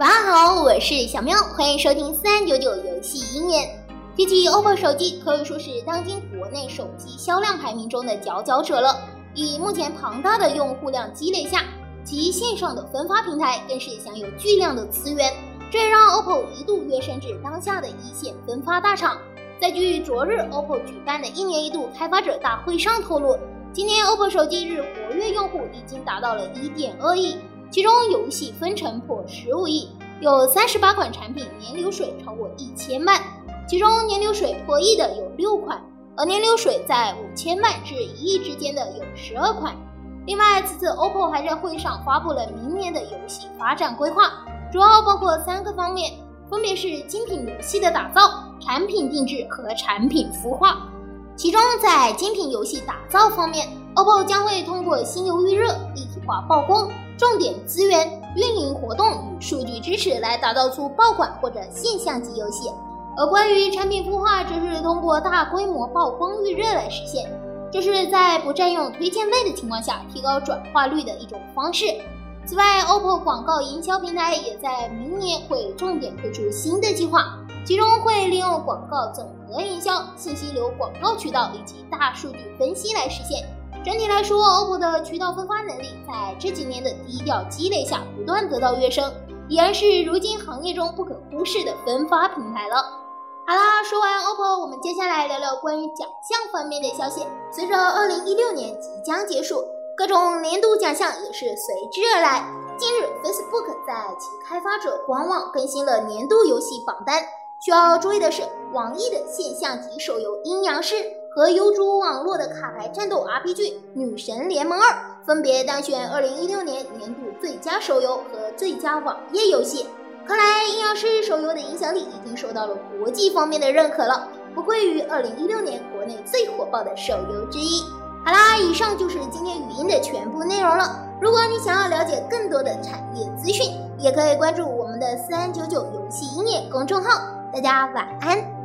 晚上好，我是小喵，欢迎收听三九九游戏鹰眼。提起 OPPO 手机，可以说是当今国内手机销量排名中的佼佼者了。以目前庞大的用户量积累下，其线上的分发平台更是享有巨量的资源，这也让 OPPO 一度跃升至当下的一线分发大厂。在据昨日 OPPO 举办的一年一度开发者大会上透露，今年 OPPO 手机日活跃用户已经达到了一点二亿。其中游戏分成破十五亿，有三十八款产品年流水超过一千万，其中年流水破亿的有六款，而年流水在五千万至一亿之间的有十二款。另外，此次 OPPO 还在会上发布了明年的游戏发展规划，主要包括三个方面，分别是精品游戏的打造、产品定制和产品孵化。其中，在精品游戏打造方面，OPPO 将会通过新游预热、立化曝光。重点资源、运营活动与数据支持来打造出爆款或者现象级游戏，而关于产品孵化，则是通过大规模曝光预热来实现，这是在不占用推荐位的情况下提高转化率的一种方式。此外，OPPO 广告营销平台也在明年会重点推出新的计划，其中会利用广告整合营销、信息流广告渠道以及大数据分析来实现。整体来说，OPPO 的渠道分发能力在这几年的低调积累下不断得到跃升，已然是如今行业中不可忽视的分发平台了。好啦，说完 OPPO，我们接下来聊聊关于奖项方面的消息。随着2016年即将结束，各种年度奖项也是随之而来。近日，Facebook 在其开发者官网更新了年度游戏榜单。需要注意的是，网易的现象级手游《阴阳师》。和游族网络的卡牌战斗 RPG《女神联盟二》分别当选2016年年度最佳手游和最佳网页游戏。看来阴阳师手游的影响力已经受到了国际方面的认可了，不愧于2016年国内最火爆的手游之一。好啦，以上就是今天语音的全部内容了。如果你想要了解更多的产业资讯，也可以关注我们的三九九游戏音乐公众号。大家晚安。